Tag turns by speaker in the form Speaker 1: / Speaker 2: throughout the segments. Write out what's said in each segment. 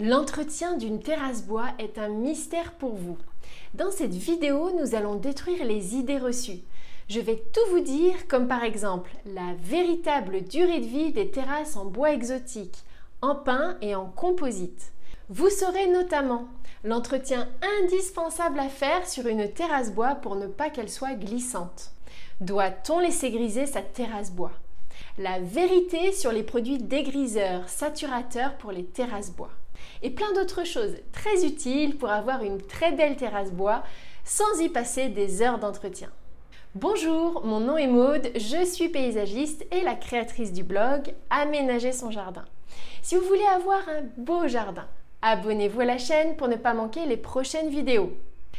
Speaker 1: L'entretien d'une terrasse bois est un mystère pour vous. Dans cette vidéo, nous allons détruire les idées reçues. Je vais tout vous dire, comme par exemple la véritable durée de vie des terrasses en bois exotique, en pin et en composite. Vous saurez notamment l'entretien indispensable à faire sur une terrasse bois pour ne pas qu'elle soit glissante. Doit-on laisser griser sa terrasse bois La vérité sur les produits dégriseurs, saturateurs pour les terrasses bois et plein d'autres choses très utiles pour avoir une très belle terrasse bois sans y passer des heures d'entretien. Bonjour, mon nom est Maude, je suis paysagiste et la créatrice du blog Aménager son jardin. Si vous voulez avoir un beau jardin, abonnez-vous à la chaîne pour ne pas manquer les prochaines vidéos.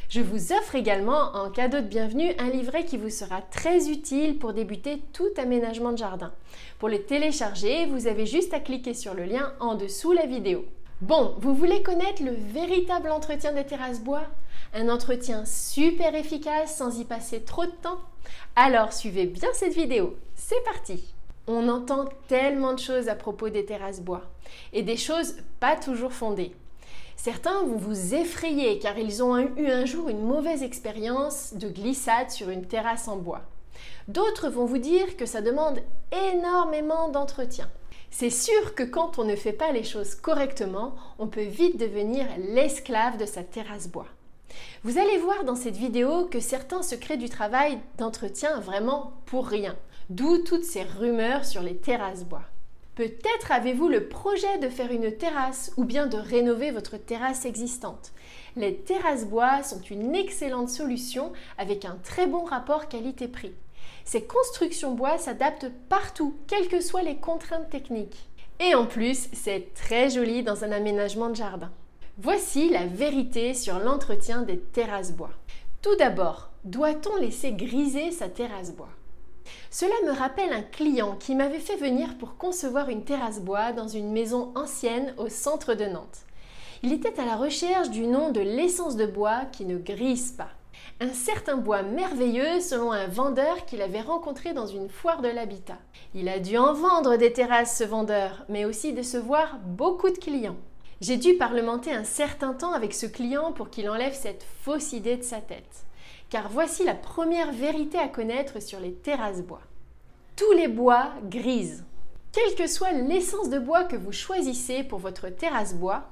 Speaker 1: Je vous offre également en cadeau de bienvenue un livret qui vous sera très utile pour débuter tout aménagement de jardin. Pour le télécharger, vous avez juste à cliquer sur le lien en dessous la vidéo. Bon, vous voulez connaître le véritable entretien des terrasses bois? Un entretien super efficace sans y passer trop de temps? Alors suivez bien cette vidéo. C'est parti On entend tellement de choses à propos des terrasses bois et des choses pas toujours fondées. Certains vont vous effrayer car ils ont eu un jour une mauvaise expérience de glissade sur une terrasse en bois. D'autres vont vous dire que ça demande énormément d'entretien. C'est sûr que quand on ne fait pas les choses correctement, on peut vite devenir l'esclave de sa terrasse bois. Vous allez voir dans cette vidéo que certains se créent du travail d'entretien vraiment pour rien, d'où toutes ces rumeurs sur les terrasses bois. Peut-être avez-vous le projet de faire une terrasse ou bien de rénover votre terrasse existante. Les terrasses bois sont une excellente solution avec un très bon rapport qualité-prix. Ces constructions bois s'adaptent partout, quelles que soient les contraintes techniques. Et en plus, c'est très joli dans un aménagement de jardin. Voici la vérité sur l'entretien des terrasses bois. Tout d'abord, doit-on laisser griser sa terrasse bois? Cela me rappelle un client qui m'avait fait venir pour concevoir une terrasse bois dans une maison ancienne au centre de Nantes. Il était à la recherche du nom de l'essence de bois qui ne grise pas un certain bois merveilleux selon un vendeur qu'il avait rencontré dans une foire de l'habitat. Il a dû en vendre des terrasses ce vendeur, mais aussi décevoir beaucoup de clients. J'ai dû parlementer un certain temps avec ce client pour qu'il enlève cette fausse idée de sa tête. Car voici la première vérité à connaître sur les terrasses bois. Tous les bois grisent. Quelle que soit l'essence de bois que vous choisissez pour votre terrasse bois,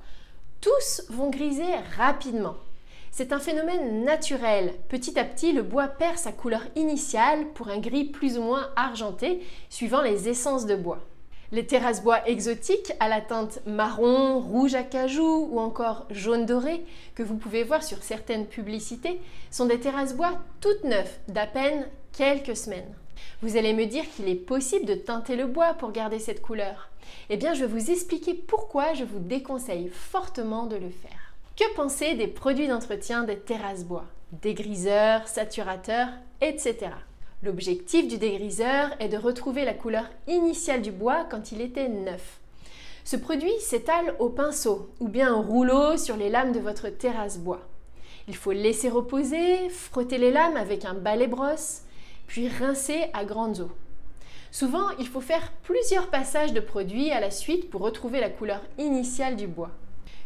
Speaker 1: tous vont griser rapidement. C'est un phénomène naturel. Petit à petit, le bois perd sa couleur initiale pour un gris plus ou moins argenté, suivant les essences de bois. Les terrasses bois exotiques à la teinte marron, rouge à cajou ou encore jaune doré que vous pouvez voir sur certaines publicités sont des terrasses bois toutes neuves d'à peine quelques semaines. Vous allez me dire qu'il est possible de teinter le bois pour garder cette couleur. Eh bien, je vais vous expliquer pourquoi je vous déconseille fortement de le faire. Que penser des produits d'entretien des terrasses bois? Dégriseurs, saturateurs, etc. L'objectif du dégriseur est de retrouver la couleur initiale du bois quand il était neuf. Ce produit s'étale au pinceau ou bien au rouleau sur les lames de votre terrasse bois. Il faut laisser reposer, frotter les lames avec un balai brosse, puis rincer à grandes eaux. Souvent, il faut faire plusieurs passages de produit à la suite pour retrouver la couleur initiale du bois.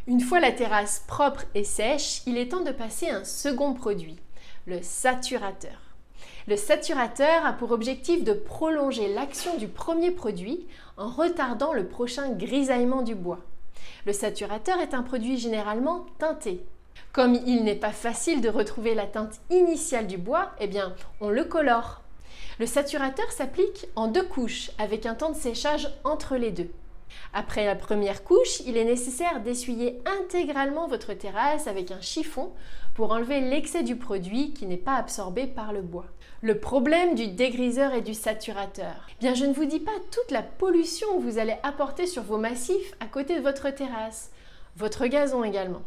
Speaker 1: Une fois la terrasse propre et sèche, il est temps de passer un second produit, le saturateur. Le saturateur a pour objectif de prolonger l'action du premier produit en retardant le prochain grisaillement du bois. Le saturateur est un produit généralement teinté. Comme il n'est pas facile de retrouver la teinte initiale du bois, eh bien, on le colore. Le saturateur s'applique en deux couches avec un temps de séchage entre les deux. Après la première couche, il est nécessaire d'essuyer intégralement votre terrasse avec un chiffon pour enlever l'excès du produit qui n'est pas absorbé par le bois. Le problème du dégriseur et du saturateur. Eh bien, je ne vous dis pas toute la pollution que vous allez apporter sur vos massifs à côté de votre terrasse, votre gazon également.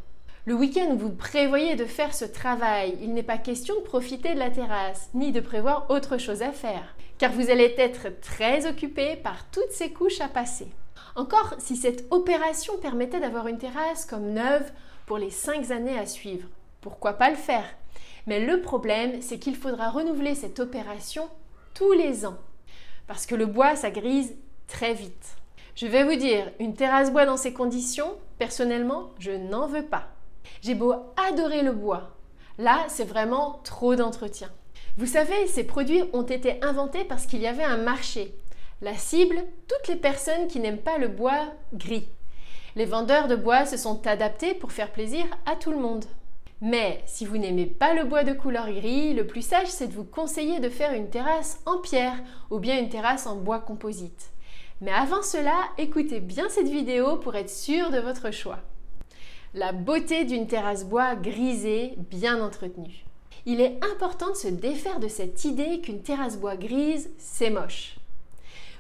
Speaker 1: Le week-end où vous prévoyez de faire ce travail, il n'est pas question de profiter de la terrasse, ni de prévoir autre chose à faire, car vous allez être très occupé par toutes ces couches à passer. Encore si cette opération permettait d'avoir une terrasse comme neuve pour les 5 années à suivre, pourquoi pas le faire? Mais le problème, c'est qu'il faudra renouveler cette opération tous les ans, parce que le bois, ça grise très vite. Je vais vous dire, une terrasse bois dans ces conditions, personnellement, je n'en veux pas. J'ai beau adorer le bois. Là, c'est vraiment trop d'entretien. Vous savez, ces produits ont été inventés parce qu'il y avait un marché. La cible, toutes les personnes qui n'aiment pas le bois gris. Les vendeurs de bois se sont adaptés pour faire plaisir à tout le monde. Mais si vous n'aimez pas le bois de couleur gris, le plus sage c'est de vous conseiller de faire une terrasse en pierre ou bien une terrasse en bois composite. Mais avant cela, écoutez bien cette vidéo pour être sûr de votre choix. La beauté d'une terrasse bois grisée, bien entretenue. Il est important de se défaire de cette idée qu'une terrasse bois grise, c'est moche.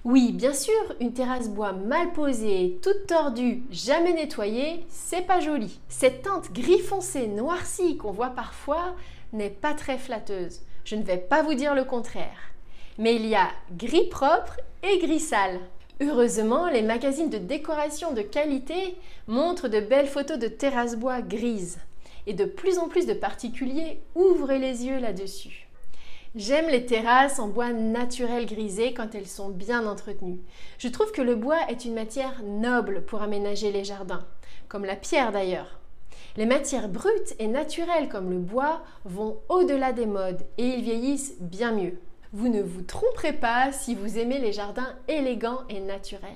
Speaker 1: Oui, bien sûr, une terrasse bois mal posée, toute tordue, jamais nettoyée, c'est pas joli. Cette teinte gris foncé noircie qu'on voit parfois n'est pas très flatteuse. Je ne vais pas vous dire le contraire. Mais il y a gris propre et gris sale. Heureusement, les magazines de décoration de qualité montrent de belles photos de terrasses bois grises. Et de plus en plus de particuliers ouvrent les yeux là-dessus. J'aime les terrasses en bois naturel grisé quand elles sont bien entretenues. Je trouve que le bois est une matière noble pour aménager les jardins, comme la pierre d'ailleurs. Les matières brutes et naturelles comme le bois vont au-delà des modes et ils vieillissent bien mieux. Vous ne vous tromperez pas si vous aimez les jardins élégants et naturels.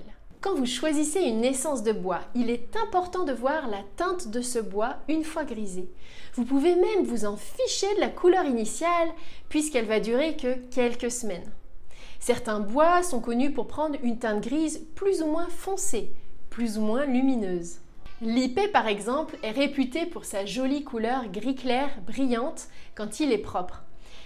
Speaker 1: Quand vous choisissez une essence de bois, il est important de voir la teinte de ce bois une fois grisé. Vous pouvez même vous en ficher de la couleur initiale puisqu'elle va durer que quelques semaines. Certains bois sont connus pour prendre une teinte grise plus ou moins foncée, plus ou moins lumineuse. L'ipé par exemple est réputé pour sa jolie couleur gris clair brillante quand il est propre.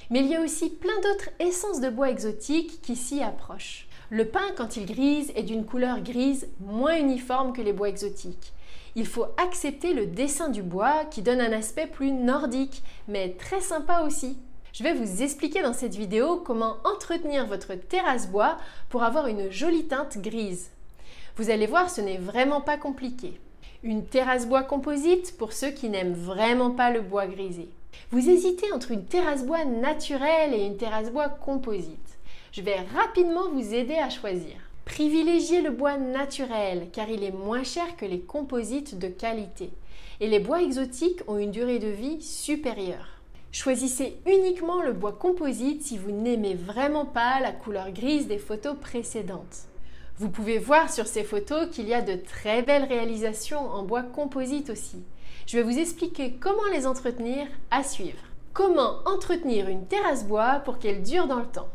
Speaker 1: Mais il y a aussi plein d'autres essences de bois exotiques qui s'y approchent. Le pin, quand il grise, est d'une couleur grise moins uniforme que les bois exotiques. Il faut accepter le dessin du bois qui donne un aspect plus nordique, mais très sympa aussi. Je vais vous expliquer dans cette vidéo comment entretenir votre terrasse bois pour avoir une jolie teinte grise. Vous allez voir, ce n'est vraiment pas compliqué. Une terrasse bois composite pour ceux qui n'aiment vraiment pas le bois grisé. Vous hésitez entre une terrasse bois naturelle et une terrasse bois composite. Je vais rapidement vous aider à choisir. Privilégiez le bois naturel car il est moins cher que les composites de qualité. Et les bois exotiques ont une durée de vie supérieure. Choisissez uniquement le bois composite si vous n'aimez vraiment pas la couleur grise des photos précédentes. Vous pouvez voir sur ces photos qu'il y a de très belles réalisations en bois composite aussi. Je vais vous expliquer comment les entretenir à suivre. Comment entretenir une terrasse bois pour qu'elle dure dans le temps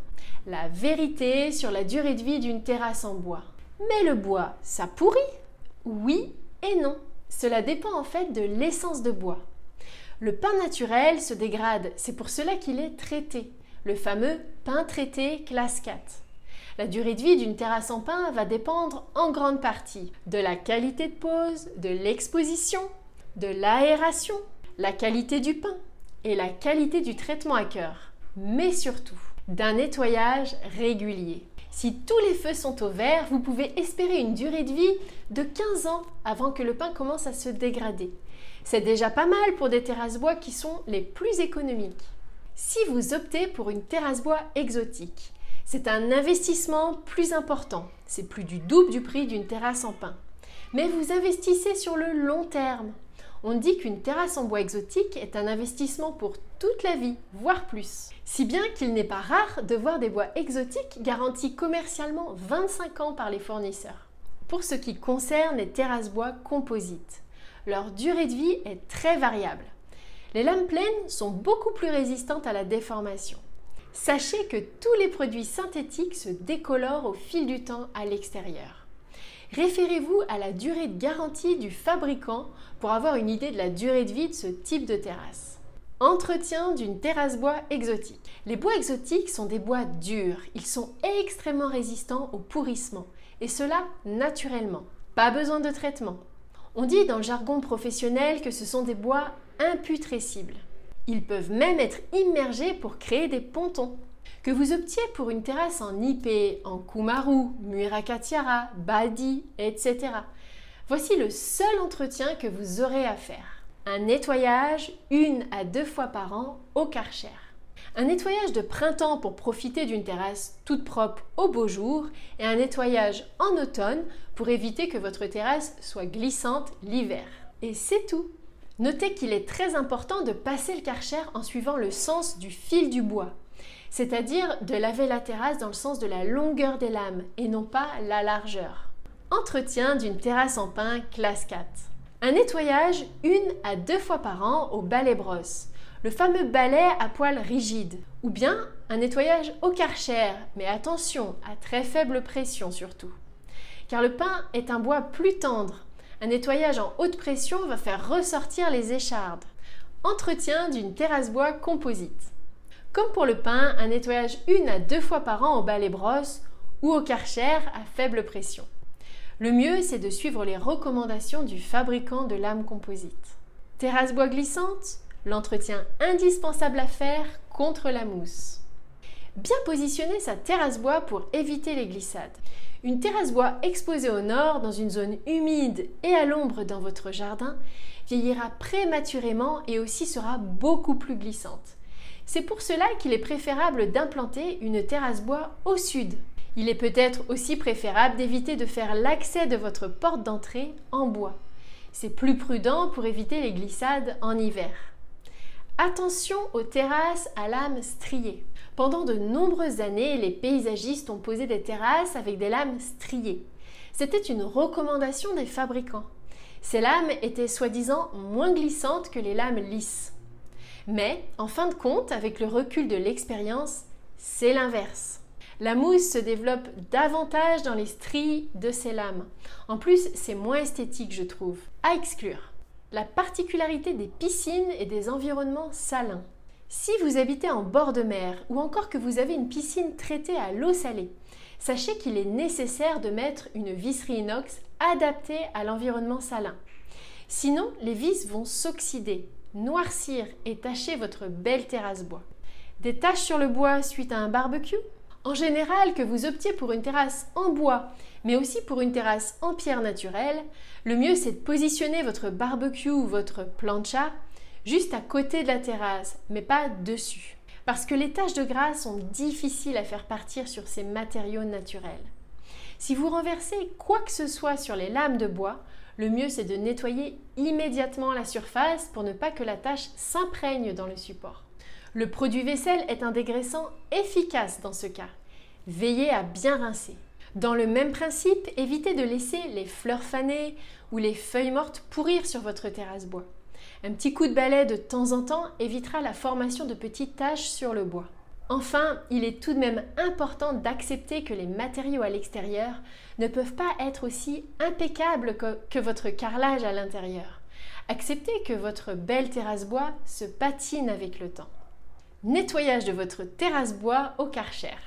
Speaker 1: La vérité sur la durée de vie d'une terrasse en bois. Mais le bois, ça pourrit? Oui et non. Cela dépend en fait de l'essence de bois. Le pain naturel se dégrade, c'est pour cela qu'il est traité, le fameux pain traité classe 4. La durée de vie d'une terrasse en pain va dépendre en grande partie de la qualité de pose, de l'exposition, de l'aération, la qualité du pain et la qualité du traitement à cœur, mais surtout d'un nettoyage régulier. Si tous les feux sont au vert, vous pouvez espérer une durée de vie de 15 ans avant que le pain commence à se dégrader. C'est déjà pas mal pour des terrasses bois qui sont les plus économiques. Si vous optez pour une terrasse bois exotique, c'est un investissement plus important. C'est plus du double du prix d'une terrasse en pin. Mais vous investissez sur le long terme. On dit qu'une terrasse en bois exotique est un investissement pour toute la vie, voire plus. Si bien qu'il n'est pas rare de voir des bois exotiques garantis commercialement 25 ans par les fournisseurs. Pour ce qui concerne les terrasses bois composites, leur durée de vie est très variable. Les lames pleines sont beaucoup plus résistantes à la déformation. Sachez que tous les produits synthétiques se décolorent au fil du temps à l'extérieur. Référez-vous à la durée de garantie du fabricant pour avoir une idée de la durée de vie de ce type de terrasse. Entretien d'une terrasse bois exotique. Les bois exotiques sont des bois durs. Ils sont extrêmement résistants au pourrissement. Et cela naturellement. Pas besoin de traitement. On dit dans le jargon professionnel que ce sont des bois imputrescibles. Ils peuvent même être immergés pour créer des pontons. Que vous optiez pour une terrasse en Ipé, en Kumaru, Muirakatiara, Badi, etc. Voici le seul entretien que vous aurez à faire. Un nettoyage une à deux fois par an au Karcher. Un nettoyage de printemps pour profiter d'une terrasse toute propre au beau jour et un nettoyage en automne pour éviter que votre terrasse soit glissante l'hiver. Et c'est tout. Notez qu'il est très important de passer le karcher en suivant le sens du fil du bois, c'est-à-dire de laver la terrasse dans le sens de la longueur des lames et non pas la largeur. Entretien d'une terrasse en pin classe 4. Un nettoyage une à deux fois par an au balai brosse le fameux balai à poils rigides, ou bien un nettoyage au karcher, mais attention, à très faible pression surtout. Car le pain est un bois plus tendre. Un nettoyage en haute pression va faire ressortir les échardes. Entretien d'une terrasse bois composite. Comme pour le pain, un nettoyage une à deux fois par an au balai brosse ou au karcher à faible pression. Le mieux, c'est de suivre les recommandations du fabricant de lames composites. Terrasse bois glissante l'entretien indispensable à faire contre la mousse. Bien positionner sa terrasse bois pour éviter les glissades. Une terrasse bois exposée au nord dans une zone humide et à l'ombre dans votre jardin vieillira prématurément et aussi sera beaucoup plus glissante. C'est pour cela qu'il est préférable d'implanter une terrasse bois au sud. Il est peut-être aussi préférable d'éviter de faire l'accès de votre porte d'entrée en bois. C'est plus prudent pour éviter les glissades en hiver. Attention aux terrasses à lames striées. Pendant de nombreuses années, les paysagistes ont posé des terrasses avec des lames striées. C'était une recommandation des fabricants. Ces lames étaient soi-disant moins glissantes que les lames lisses. Mais, en fin de compte, avec le recul de l'expérience, c'est l'inverse. La mousse se développe davantage dans les stries de ces lames. En plus, c'est moins esthétique, je trouve. À exclure la particularité des piscines et des environnements salins. Si vous habitez en bord de mer ou encore que vous avez une piscine traitée à l'eau salée, sachez qu'il est nécessaire de mettre une visserie inox adaptée à l'environnement salin. Sinon, les vis vont s'oxyder, noircir et tacher votre belle terrasse bois. Des taches sur le bois suite à un barbecue? En général, que vous optiez pour une terrasse en bois mais aussi pour une terrasse en pierre naturelle, le mieux c'est de positionner votre barbecue ou votre plancha juste à côté de la terrasse, mais pas dessus. Parce que les taches de gras sont difficiles à faire partir sur ces matériaux naturels. Si vous renversez quoi que ce soit sur les lames de bois, le mieux c'est de nettoyer immédiatement la surface pour ne pas que la tache s'imprègne dans le support. Le produit vaisselle est un dégraissant efficace dans ce cas. Veillez à bien rincer. Dans le même principe, évitez de laisser les fleurs fanées ou les feuilles mortes pourrir sur votre terrasse bois. Un petit coup de balai de temps en temps évitera la formation de petites taches sur le bois. Enfin, il est tout de même important d'accepter que les matériaux à l'extérieur ne peuvent pas être aussi impeccables que, que votre carrelage à l'intérieur. Acceptez que votre belle terrasse bois se patine avec le temps. Nettoyage de votre terrasse bois au karcher.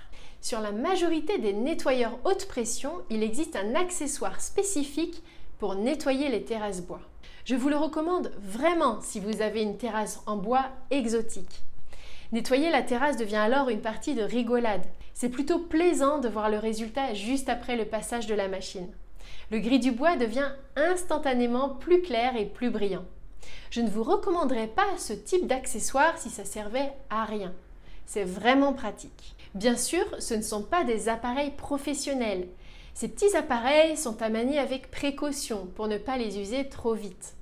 Speaker 1: Sur la majorité des nettoyeurs haute pression, il existe un accessoire spécifique pour nettoyer les terrasses bois. Je vous le recommande vraiment si vous avez une terrasse en bois exotique. Nettoyer la terrasse devient alors une partie de rigolade. C'est plutôt plaisant de voir le résultat juste après le passage de la machine. Le gris du bois devient instantanément plus clair et plus brillant. Je ne vous recommanderais pas ce type d'accessoire si ça servait à rien. C'est vraiment pratique. Bien sûr, ce ne sont pas des appareils professionnels. Ces petits appareils sont à manier avec précaution pour ne pas les user trop vite.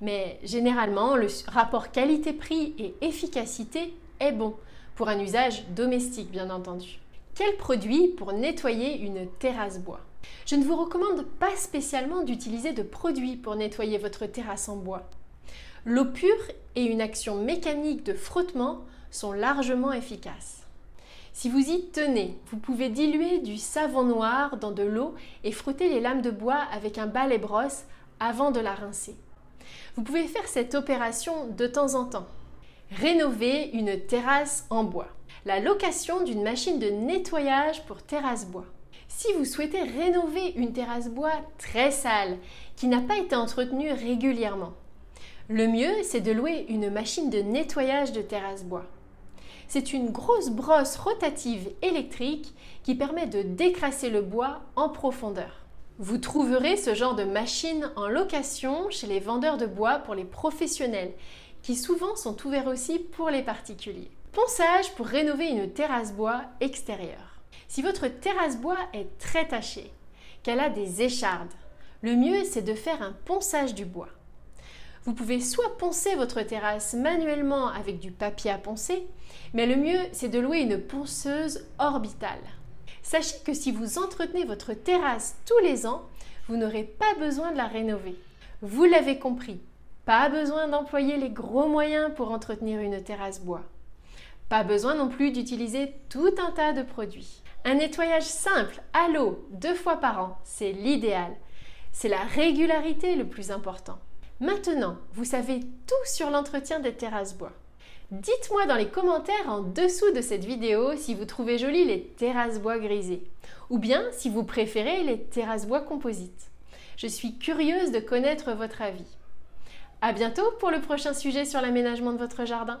Speaker 1: Mais généralement, le rapport qualité-prix et efficacité est bon, pour un usage domestique bien entendu. Quel produit pour nettoyer une terrasse bois Je ne vous recommande pas spécialement d'utiliser de produits pour nettoyer votre terrasse en bois. L'eau pure et une action mécanique de frottement sont largement efficaces. Si vous y tenez, vous pouvez diluer du savon noir dans de l'eau et frotter les lames de bois avec un balai brosse avant de la rincer. Vous pouvez faire cette opération de temps en temps. Rénover une terrasse en bois. La location d'une machine de nettoyage pour terrasse bois. Si vous souhaitez rénover une terrasse bois très sale, qui n'a pas été entretenue régulièrement, le mieux c'est de louer une machine de nettoyage de terrasse bois. C'est une grosse brosse rotative électrique qui permet de décrasser le bois en profondeur. Vous trouverez ce genre de machine en location chez les vendeurs de bois pour les professionnels, qui souvent sont ouverts aussi pour les particuliers. Ponçage pour rénover une terrasse bois extérieure. Si votre terrasse bois est très tachée, qu'elle a des échardes, le mieux c'est de faire un ponçage du bois. Vous pouvez soit poncer votre terrasse manuellement avec du papier à poncer, mais le mieux c'est de louer une ponceuse orbitale. Sachez que si vous entretenez votre terrasse tous les ans, vous n'aurez pas besoin de la rénover. Vous l'avez compris, pas besoin d'employer les gros moyens pour entretenir une terrasse bois. Pas besoin non plus d'utiliser tout un tas de produits. Un nettoyage simple à l'eau deux fois par an, c'est l'idéal. C'est la régularité le plus important. Maintenant, vous savez tout sur l'entretien des terrasses bois. Dites-moi dans les commentaires en dessous de cette vidéo si vous trouvez jolies les terrasses bois grisées ou bien si vous préférez les terrasses bois composites. Je suis curieuse de connaître votre avis. À bientôt pour le prochain sujet sur l'aménagement de votre jardin.